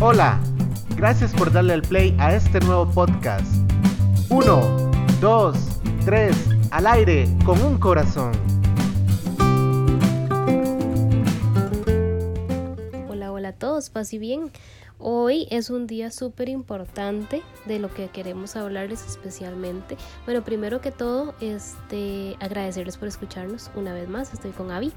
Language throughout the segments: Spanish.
Hola, gracias por darle al play a este nuevo podcast. Uno, dos, tres, al aire con un corazón. Hola, hola a todos, paz y bien. Hoy es un día súper importante de lo que queremos hablarles especialmente. Bueno, primero que todo, este, agradecerles por escucharnos una vez más. Estoy con Avi.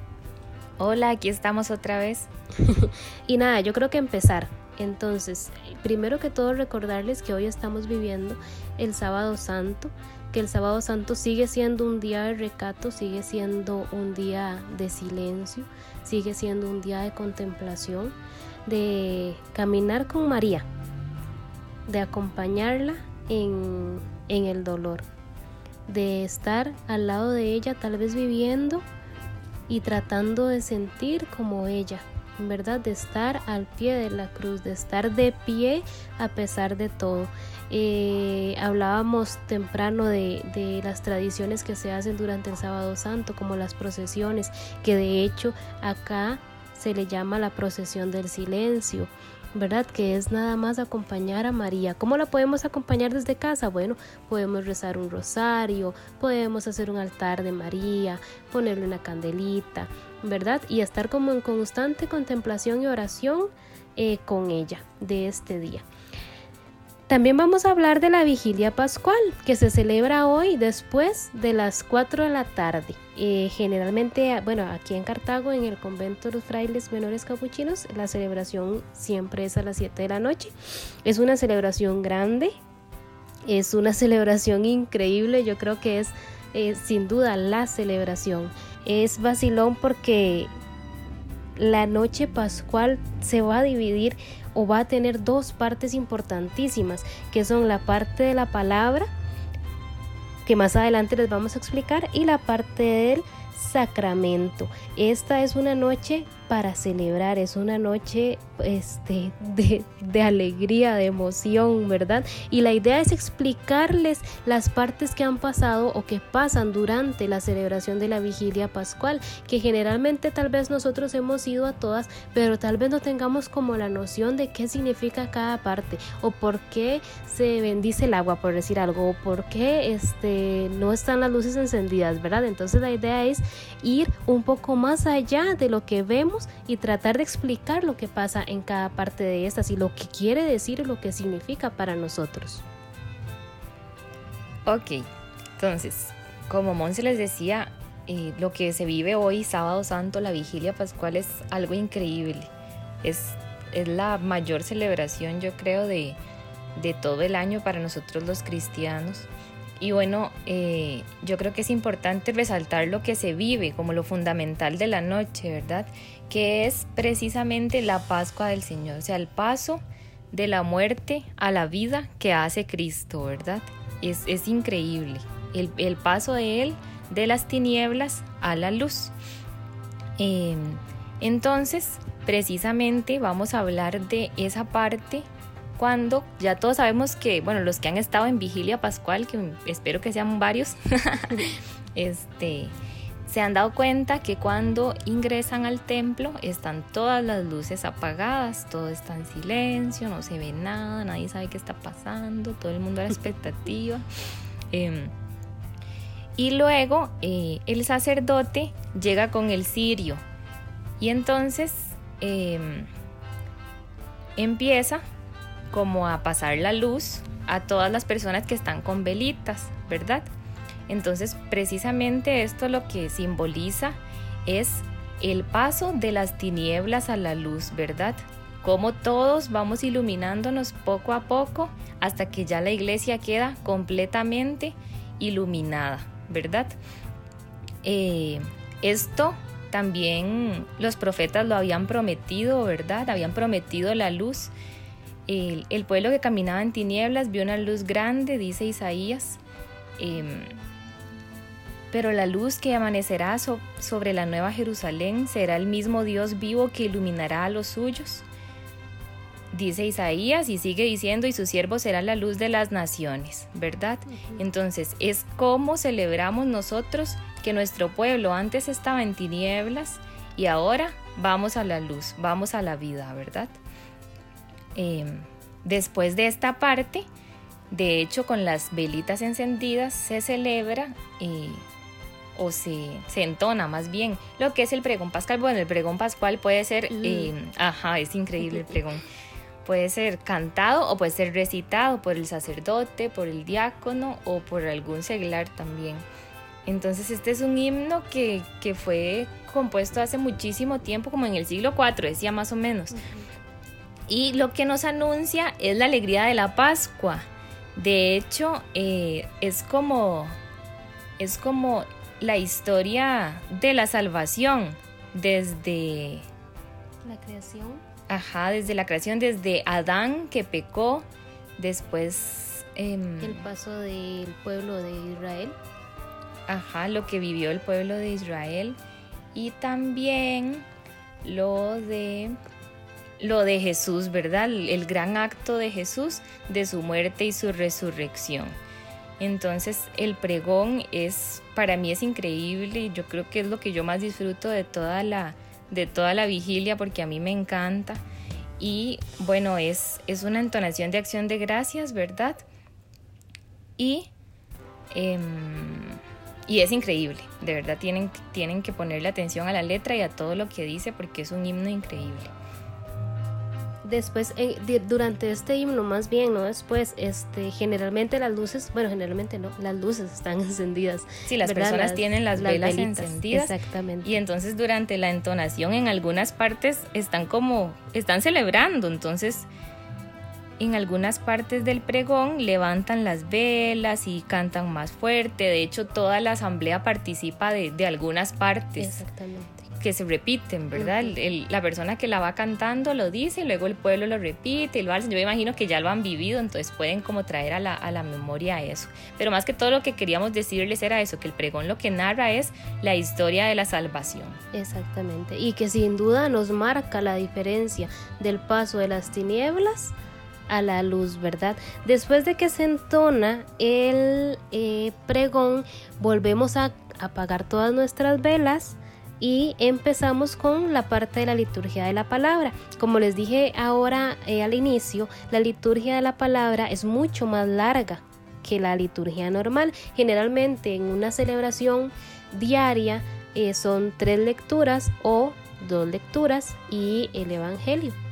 Hola, aquí estamos otra vez. y nada, yo creo que empezar. Entonces, primero que todo recordarles que hoy estamos viviendo el sábado santo, que el sábado santo sigue siendo un día de recato, sigue siendo un día de silencio, sigue siendo un día de contemplación de caminar con María, de acompañarla en, en el dolor, de estar al lado de ella, tal vez viviendo y tratando de sentir como ella, ¿verdad? De estar al pie de la cruz, de estar de pie a pesar de todo. Eh, hablábamos temprano de, de, las tradiciones que se hacen durante el sábado santo, como las procesiones, que de hecho acá se le llama la procesión del silencio, ¿verdad? Que es nada más acompañar a María. ¿Cómo la podemos acompañar desde casa? Bueno, podemos rezar un rosario, podemos hacer un altar de María, ponerle una candelita, ¿verdad? Y estar como en constante contemplación y oración eh, con ella de este día. También vamos a hablar de la vigilia pascual que se celebra hoy después de las 4 de la tarde. Eh, generalmente, bueno, aquí en Cartago, en el convento de los frailes menores capuchinos, la celebración siempre es a las 7 de la noche. Es una celebración grande, es una celebración increíble, yo creo que es eh, sin duda la celebración. Es vacilón porque la noche pascual se va a dividir o va a tener dos partes importantísimas, que son la parte de la palabra, que más adelante les vamos a explicar, y la parte del sacramento. Esta es una noche para celebrar, es una noche este, de, alegría, de emoción, ¿verdad? Y la idea es explicarles las partes que han pasado o que pasan durante la celebración de la vigilia pascual, que generalmente tal vez nosotros hemos ido a todas, pero tal vez no tengamos como la noción de qué significa cada parte o por qué se bendice el agua, por decir algo, o por qué este, no están las luces encendidas, ¿verdad? Entonces la idea es ir un poco más allá de lo que vemos y tratar de explicar lo que pasa en cada parte de estas y lo que quiere decir y lo que significa para nosotros. Ok, entonces, como Monse les decía, eh, lo que se vive hoy, sábado santo, la vigilia pascual, es algo increíble. Es, es la mayor celebración, yo creo, de, de todo el año para nosotros los cristianos. Y bueno, eh, yo creo que es importante resaltar lo que se vive como lo fundamental de la noche, ¿verdad? Que es precisamente la Pascua del Señor, o sea, el paso de la muerte a la vida que hace Cristo, ¿verdad? Es, increíble el, paso de Él de las tinieblas a la luz. Em, entonces, precisamente vamos a hablar de esa parte cuando ya todos sabemos que, bueno, los que han estado en vigilia pascual, que espero que sean varios, este, se han dado cuenta que cuando ingresan al templo están todas las luces apagadas, todo está en silencio, no se ve nada, nadie sabe qué está pasando, todo el mundo a la expectativa. Em, y luego eh, el sacerdote llega con el cirio y entonces em, empieza como a pasar la luz a todas las personas que están con velitas, ¿verdad? Entonces, precisamente esto lo que simboliza es el paso de las tinieblas a la luz, ¿verdad? Como todos vamos iluminándonos poco a poco hasta que ya la iglesia queda completamente iluminada, ¿verdad? Eh, esto también los profetas lo habían prometido, ¿verdad? Habían prometido la luz el, pueblo que caminaba en tinieblas vio una luz grande, dice Isaías. Em, pero la luz que amanecerá sobre la nueva Jerusalén será el mismo Dios vivo que iluminará a los suyos. Dice Isaías y sigue diciendo, y su siervo será la luz de las naciones, ¿verdad? Entonces, es como celebramos nosotros que nuestro pueblo antes estaba en tinieblas y ahora vamos a la luz, vamos a la vida, ¿verdad? Em, después de esta parte, de hecho con las velitas encendidas se celebra eh, o se, se, entona más bien lo que es el pregón pascual. Bueno, el pregón pascual puede ser, mm. em, ajá, es increíble el pregón. Puede ser cantado o puede ser recitado por el sacerdote, por el diácono o por algún seglar también. Entonces este es un himno que, fue compuesto hace muchísimo tiempo, como en el siglo IV, decía más o menos. Y lo que nos anuncia es la alegría de la Pascua. De hecho, eh, es como es como la historia de la salvación desde la creación Ajá, desde la creación, desde Adán que pecó, después... Em, el paso del pueblo de Israel. Ajá, lo que vivió el pueblo de Israel. Y también lo de lo de Jesús, ¿verdad? El gran acto de Jesús, de su muerte y su resurrección. Entonces el pregón es, para mí es increíble yo creo que es lo que yo más disfruto de toda la, de toda la vigilia porque a mí me encanta. Y bueno, es, es una entonación de acción de gracias, ¿verdad? Y, em, y es increíble, de verdad tienen, tienen que ponerle atención a la letra y a todo lo que dice porque es un himno increíble después eh, durante este himno más bien no después este generalmente las luces bueno generalmente no las luces están encendidas sí las personas tienen las, velas encendidas. exactamente. Y entonces durante la entonación en algunas partes están como están celebrando. Entonces en algunas partes del pregón levantan las velas y cantan más fuerte. De hecho, toda la asamblea participa de, de algunas partes. Exactamente que se repiten, ¿verdad? la persona que la va cantando lo dice, luego el pueblo lo repite y lo. Yo me imagino que ya lo han vivido, entonces pueden como traer a la, a la memoria eso. Pero más que todo lo que queríamos decirles era eso, que el pregón lo que narra es la historia de la salvación. Exactamente, y que sin duda nos marca la diferencia del paso de las tinieblas a la luz, ¿verdad? Después de que se entona el eh, pregón, volvemos a apagar todas nuestras velas y empezamos con la parte de la liturgia de la palabra. Como les dije ahora eh, al inicio, la liturgia de la palabra es mucho más larga que la liturgia normal. Generalmente en una celebración diaria eh, son tres lecturas o dos lecturas y el Evangelio.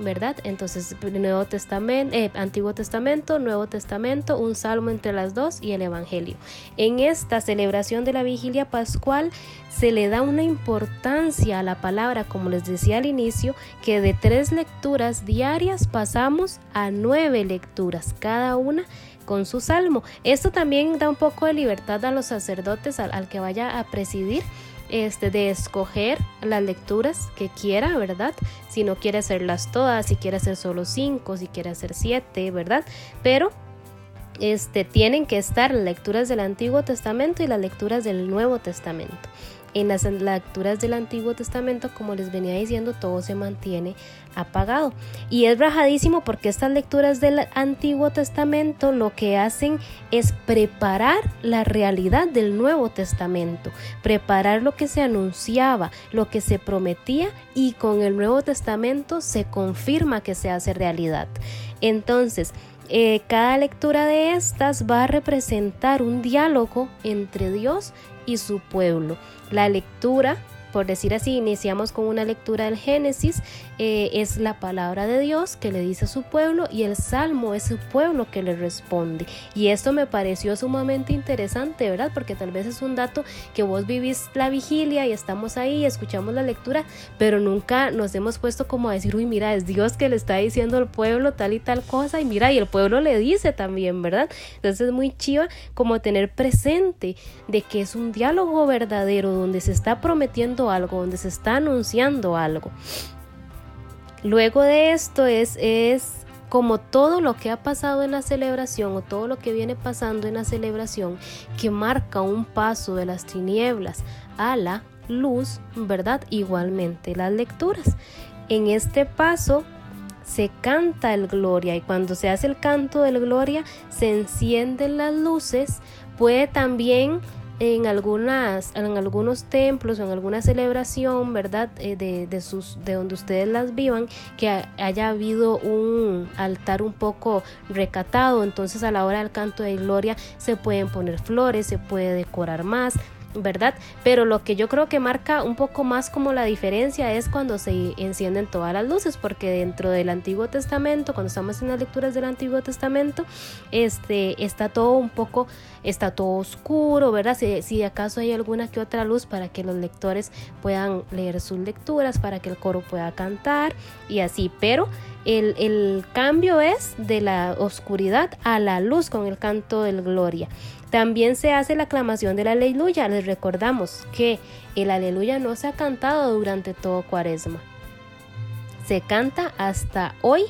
¿Verdad? Entonces, Nuevo Testamento, eh, Antiguo Testamento, Nuevo Testamento, un salmo entre las dos y el Evangelio. En esta celebración de la vigilia pascual se le da una importancia a la palabra, como les decía al inicio, que de tres lecturas diarias pasamos a nueve lecturas, cada una con su salmo. Esto también da un poco de libertad a los sacerdotes, al que vaya a presidir este, de escoger las lecturas que quiera, ¿verdad? Si no quiere hacerlas todas, si quiere hacer solo cinco, si quiere hacer siete, ¿verdad? Pero este, tienen que estar las lecturas del Antiguo Testamento y las lecturas del Nuevo Testamento en las lecturas del Antiguo Testamento, como les venía diciendo, todo se mantiene apagado. Y es rajadísimo porque estas lecturas del Antiguo Testamento lo que hacen es preparar la realidad del Nuevo Testamento, preparar lo que se anunciaba, lo que se prometía y con el Nuevo Testamento se confirma que se hace realidad. Entonces, eh, cada lectura de estas va a representar un diálogo entre Dios y su pueblo. La lectura por decir así, iniciamos con una lectura del Génesis, eh, es la palabra de Dios que le dice a su pueblo y el Salmo es su pueblo que le responde. Y esto me pareció sumamente interesante, ¿verdad? Porque tal vez es un dato que vos vivís la vigilia y estamos ahí, escuchamos la lectura, pero nunca nos hemos puesto como a decir, uy, mira, es Dios que le está diciendo al pueblo tal y tal cosa, y mira, y el pueblo le dice también, ¿verdad? Entonces es muy chiva como tener presente de que es un diálogo verdadero donde se está prometiendo algo, donde se está anunciando algo. Luego de esto es, es como todo lo que ha pasado en la celebración o todo lo que viene pasando en la celebración que marca un paso de las tinieblas a la luz, ¿verdad? Igualmente las lecturas. En este paso se canta el gloria y cuando se hace el canto del gloria se encienden las luces. Puede también en algunas, en algunos templos o en alguna celebración, ¿verdad? Eh, de, de, sus, de donde ustedes las vivan, que haya habido un altar un poco recatado, entonces a la hora del canto de gloria se pueden poner flores, se puede decorar más. ¿Verdad? Pero lo que yo creo que marca un poco más como la diferencia es cuando se encienden todas las luces, porque dentro del Antiguo Testamento, cuando estamos en las lecturas del Antiguo Testamento, este está todo un poco está todo oscuro, ¿verdad? Si, si acaso hay alguna que otra luz para que los lectores puedan leer sus lecturas, para que el coro pueda cantar y así, pero el, el cambio es de la oscuridad a la luz con el canto del gloria. También se hace la aclamación del aleluya. Les recordamos que el aleluya no se ha cantado durante todo cuaresma. Se canta hasta hoy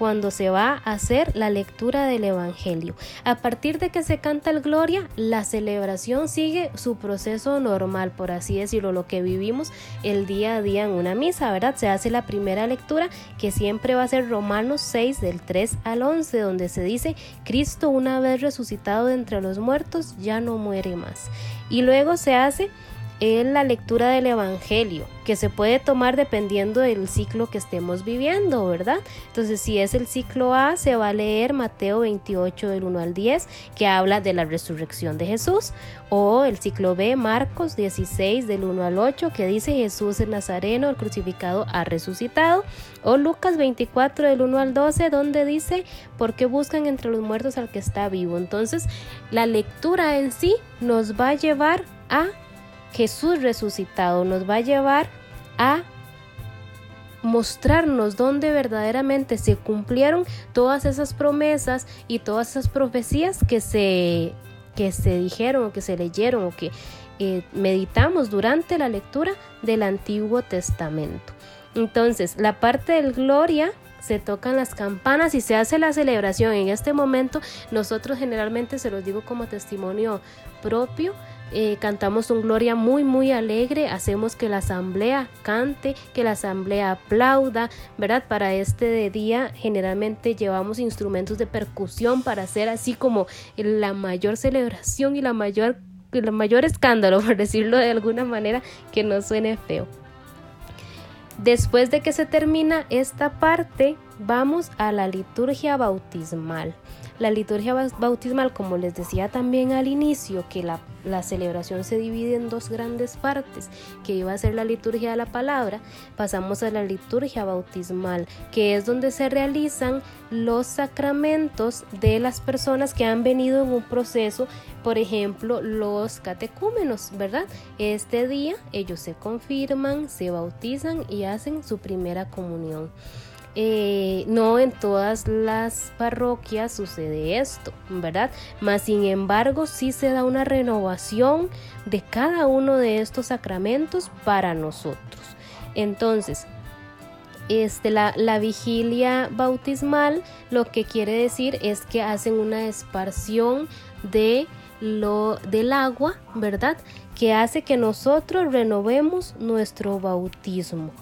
cuando se va a hacer la lectura del Evangelio. A partir de que se canta el Gloria, la celebración sigue su proceso normal, por así decirlo, lo que vivimos el día a día en una misa, ¿verdad? Se hace la primera lectura que siempre va a ser Romanos 6 del 3 al 11, donde se dice, Cristo una vez resucitado de entre los muertos ya no muere más. Y luego se hace es la lectura del Evangelio, que se puede tomar dependiendo del ciclo que estemos viviendo, ¿verdad? Entonces, si es el ciclo A, se va a leer Mateo 28 del 1 al 10, que habla de la resurrección de Jesús, o el ciclo B, Marcos 16 del 1 al 8, que dice Jesús el Nazareno, el crucificado, ha resucitado, o Lucas 24 del 1 al 12, donde dice, ¿por qué buscan entre los muertos al que está vivo? Entonces, la lectura en sí nos va a llevar a Jesús resucitado nos va a llevar a mostrarnos dónde verdaderamente se cumplieron todas esas promesas y todas esas profecías que se, que se dijeron o que se leyeron o que eh, meditamos durante la lectura del Antiguo Testamento. Entonces, la parte del gloria se tocan las campanas y se hace la celebración. En este momento, nosotros generalmente se los digo como testimonio propio, eh, cantamos un gloria muy muy alegre, hacemos que la asamblea cante, que la asamblea aplauda, ¿verdad? Para este día generalmente llevamos instrumentos de percusión para hacer así como la mayor celebración y la mayor, el mayor escándalo, por decirlo de alguna manera, que no suene feo. Después de que se termina esta parte, vamos a la liturgia bautismal. La liturgia bautismal, como les decía también al inicio, que la, celebración se divide en dos grandes partes, que iba a ser la liturgia de la palabra, pasamos a la liturgia bautismal, que es donde se realizan los sacramentos de las personas que han venido en un proceso, por ejemplo, los catecúmenos, ¿verdad? Este día ellos se confirman, se bautizan y hacen su primera comunión. Eh, no en todas las parroquias sucede esto, ¿verdad? Mas sin embargo sí se da una renovación de cada uno de estos sacramentos para nosotros. Entonces, este, la, la, vigilia bautismal lo que quiere decir es que hacen una esparción de lo, del agua, ¿verdad? Que hace que nosotros renovemos nuestro bautismo.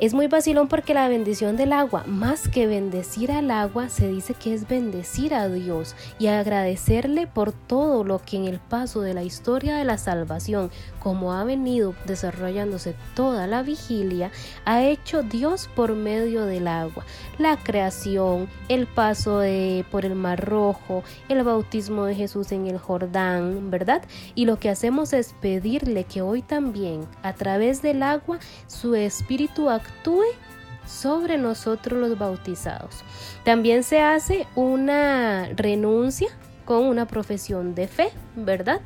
Es muy vacilón porque la bendición del agua, más que bendecir al agua, se dice que es bendecir a Dios y agradecerle por todo lo que en el paso de la historia de la salvación, como ha venido desarrollándose toda la vigilia, ha hecho Dios por medio del agua. La creación, el paso de, por el Mar Rojo, el bautismo de Jesús en el Jordán, ¿verdad? Y lo que hacemos es pedirle que hoy también, a través del agua, su espíritu actúe sobre nosotros los bautizados. También se hace una renuncia con una profesión de fe, ¿verdad?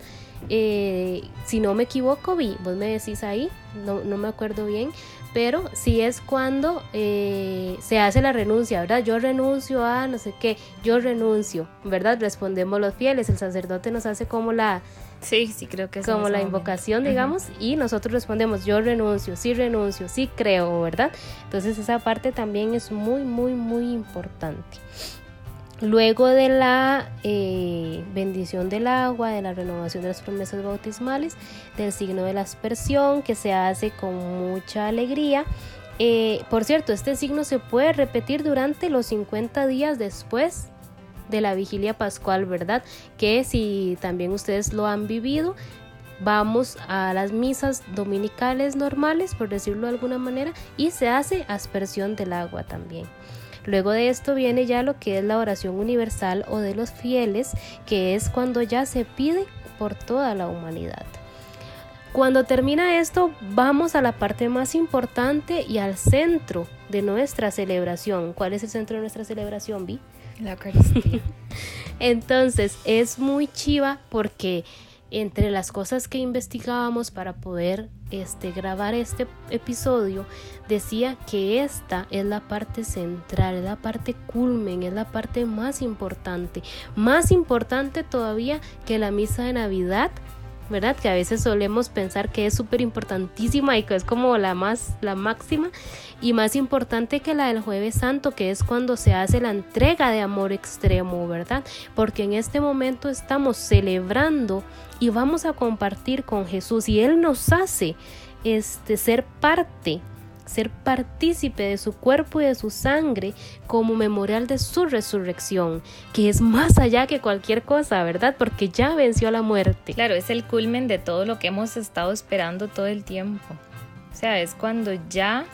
Eh, si no me equivoco, vi, vos me decís ahí, no, no me acuerdo bien, pero si es cuando eh, se hace la renuncia, ¿verdad? Yo renuncio a no sé qué, yo renuncio, ¿verdad? Respondemos los fieles, el sacerdote nos hace como la, Sí, sí, creo que es como la invocación, digamos, y nosotros respondemos, yo renuncio, sí renuncio, sí creo, ¿verdad? Entonces esa parte también es muy, muy, muy importante. Luego de la eh, bendición del agua, de la renovación de las promesas bautismales, del signo de la aspersión, que se hace con mucha alegría, eh, por cierto, este signo se puede repetir durante los 50 días después de la vigilia pascual, ¿verdad? Que si también ustedes lo han vivido, vamos a las misas dominicales normales, por decirlo de alguna manera, y se hace aspersión del agua también. Luego de esto viene ya lo que es la oración universal o de los fieles, que es cuando ya se pide por toda la humanidad. Cuando termina esto, vamos a la parte más importante y al centro de nuestra celebración. ¿Cuál es el centro de nuestra celebración, Vi? La Eucaristía. Entonces, es muy chiva porque entre las cosas que investigábamos para poder este, grabar este episodio, decía que esta es la parte central, es la parte culmen, es la parte más importante, más importante todavía que la misa de Navidad ¿verdad? Que a veces solemos pensar que es súper importantísima y que es como la más, la máxima y más importante que la del jueves santo, que es cuando se hace la entrega de amor extremo, ¿verdad? Porque en este momento estamos celebrando y vamos a compartir con Jesús y Él nos hace este, ser parte ser partícipe de su cuerpo y de su sangre como memorial de su resurrección, que es más allá que cualquier cosa, ¿verdad? Porque ya venció a la muerte. Claro, es el culmen de todo lo que hemos estado esperando todo el tiempo. O sea, es cuando ya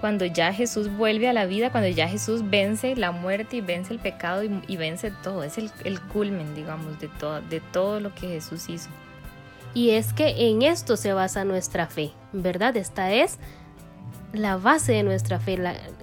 cuando ya Jesús vuelve a la vida, cuando ya Jesús vence la muerte y vence el pecado y, vence todo. Es el, el, culmen, digamos, de todo, de todo lo que Jesús hizo. Y es que en esto se basa nuestra fe, ¿verdad? Esta es la base de nuestra fe.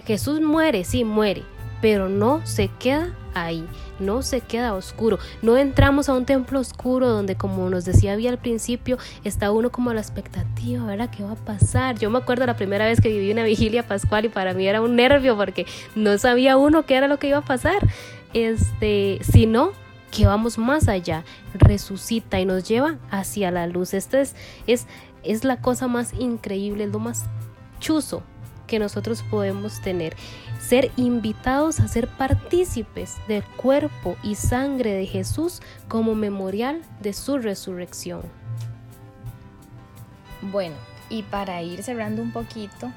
Jesús muere, sí, muere, pero no se queda ahí, no se queda oscuro. No entramos a un templo oscuro donde, como nos decía había al principio, está uno como a la expectativa, ¿verdad? ¿Qué va a pasar? Yo me acuerdo la primera vez que viví una vigilia pascual y para mí era un nervio porque no sabía uno qué era lo que iba a pasar. Este, sino que vamos más allá, resucita y nos lleva hacia la luz. Esta es, es, es la cosa más increíble, es lo más chuzo que nosotros podemos tener. Ser invitados a ser partícipes del cuerpo y sangre de Jesús como memorial de su resurrección. Bueno, y para ir cerrando un poquito,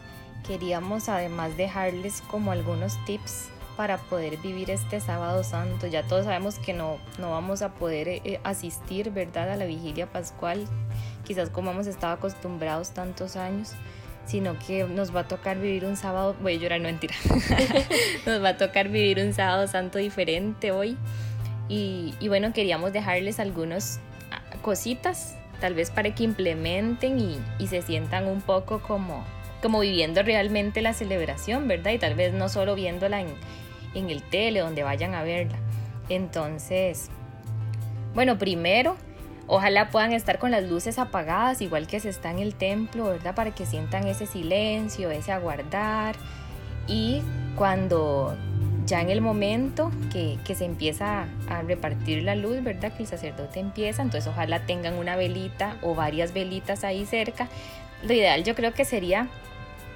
queríamos además dejarles como algunos tips para poder vivir este sábado santo. Ya todos sabemos que no, no vamos a poder eh, asistir, ¿verdad?, a la vigilia pascual, quizás como hemos estado acostumbrados tantos años sino que nos va a tocar vivir un sábado, voy a llorar, no mentira, nos va a tocar vivir un sábado santo diferente hoy. Y, bueno, queríamos dejarles algunas ah, cositas, tal vez para que implementen y, se sientan un poco como, como viviendo realmente la celebración, ¿verdad? Y tal vez no solo viéndola en, en el tele, donde vayan a verla. Entonces, bueno, primero Ojalá puedan estar con las luces apagadas, igual que se está en el templo, ¿verdad? Para que sientan ese silencio, ese aguardar. Y cuando ya en el momento que, se empieza a repartir la luz, ¿verdad? Que el sacerdote empieza, entonces ojalá tengan una velita o varias velitas ahí cerca. Lo ideal yo creo que sería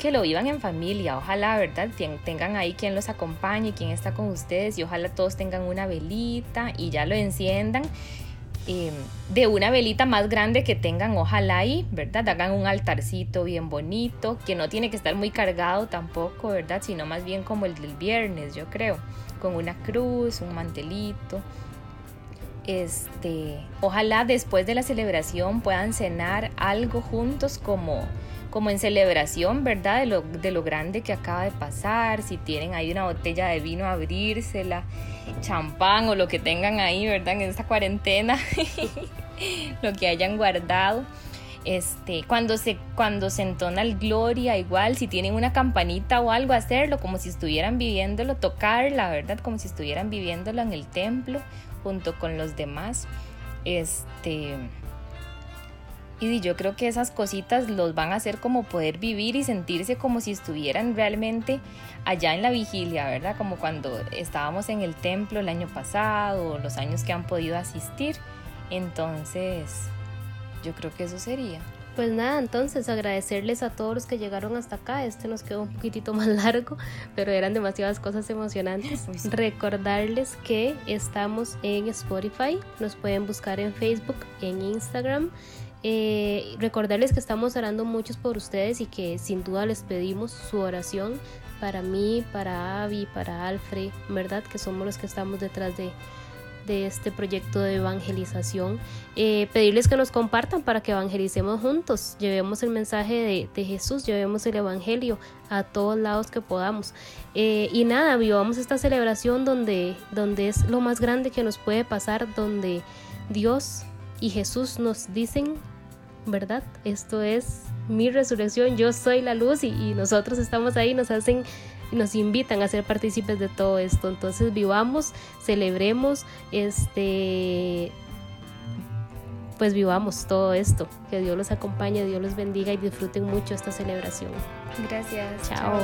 que lo vivan en familia, ojalá, ¿verdad? Tengan ahí quien los acompañe, quien está con ustedes y ojalá todos tengan una velita y ya lo enciendan Em, de una velita más grande que tengan, ojalá ahí, ¿verdad? Hagan un altarcito bien bonito, que no tiene que estar muy cargado tampoco, ¿verdad? Sino más bien como el del viernes, yo creo, con una cruz, un mantelito. Este, ojalá después de la celebración puedan cenar algo juntos como como en celebración, ¿verdad? De lo, de lo grande que acaba de pasar, si tienen ahí una botella de vino, abrírsela, champán o lo que tengan ahí, ¿verdad? En esta cuarentena, lo que hayan guardado. Este, cuando se, cuando se entona el gloria, igual, si tienen una campanita o algo, hacerlo como si estuvieran viviéndolo, tocarla, ¿verdad? Como si estuvieran viviéndolo en el templo junto con los demás. Este, y yo creo que esas cositas los van a hacer como poder vivir y sentirse como si estuvieran realmente allá en la vigilia, ¿verdad? Como cuando estábamos en el templo el año pasado, los años que han podido asistir. Entonces, yo creo que eso sería. Pues nada, entonces agradecerles a todos los que llegaron hasta acá. Este nos quedó un poquitito más largo, pero eran demasiadas cosas emocionantes. Recordarles que estamos en Spotify, nos pueden buscar en Facebook, en Instagram Eh, recordarles que estamos orando muchos por ustedes y que sin duda les pedimos su oración para mí, para Avi, para Alfred, ¿verdad? Que somos los que estamos detrás de, este proyecto de evangelización. Eh, pedirles que nos compartan para que evangelicemos juntos, llevemos el mensaje de, Jesús, llevemos el Evangelio a todos lados que podamos. Eh, y nada, vivamos esta celebración donde, donde es lo más grande que nos puede pasar, donde Dios y Jesús nos dicen, ¿verdad? Esto es mi resurrección, yo soy la luz y, y nosotros estamos ahí, nos hacen nos invitan a ser partícipes de todo esto. Entonces vivamos, celebremos, este pues vivamos todo esto. Que Dios los acompañe, Dios los bendiga y disfruten mucho esta celebración. Gracias. chao.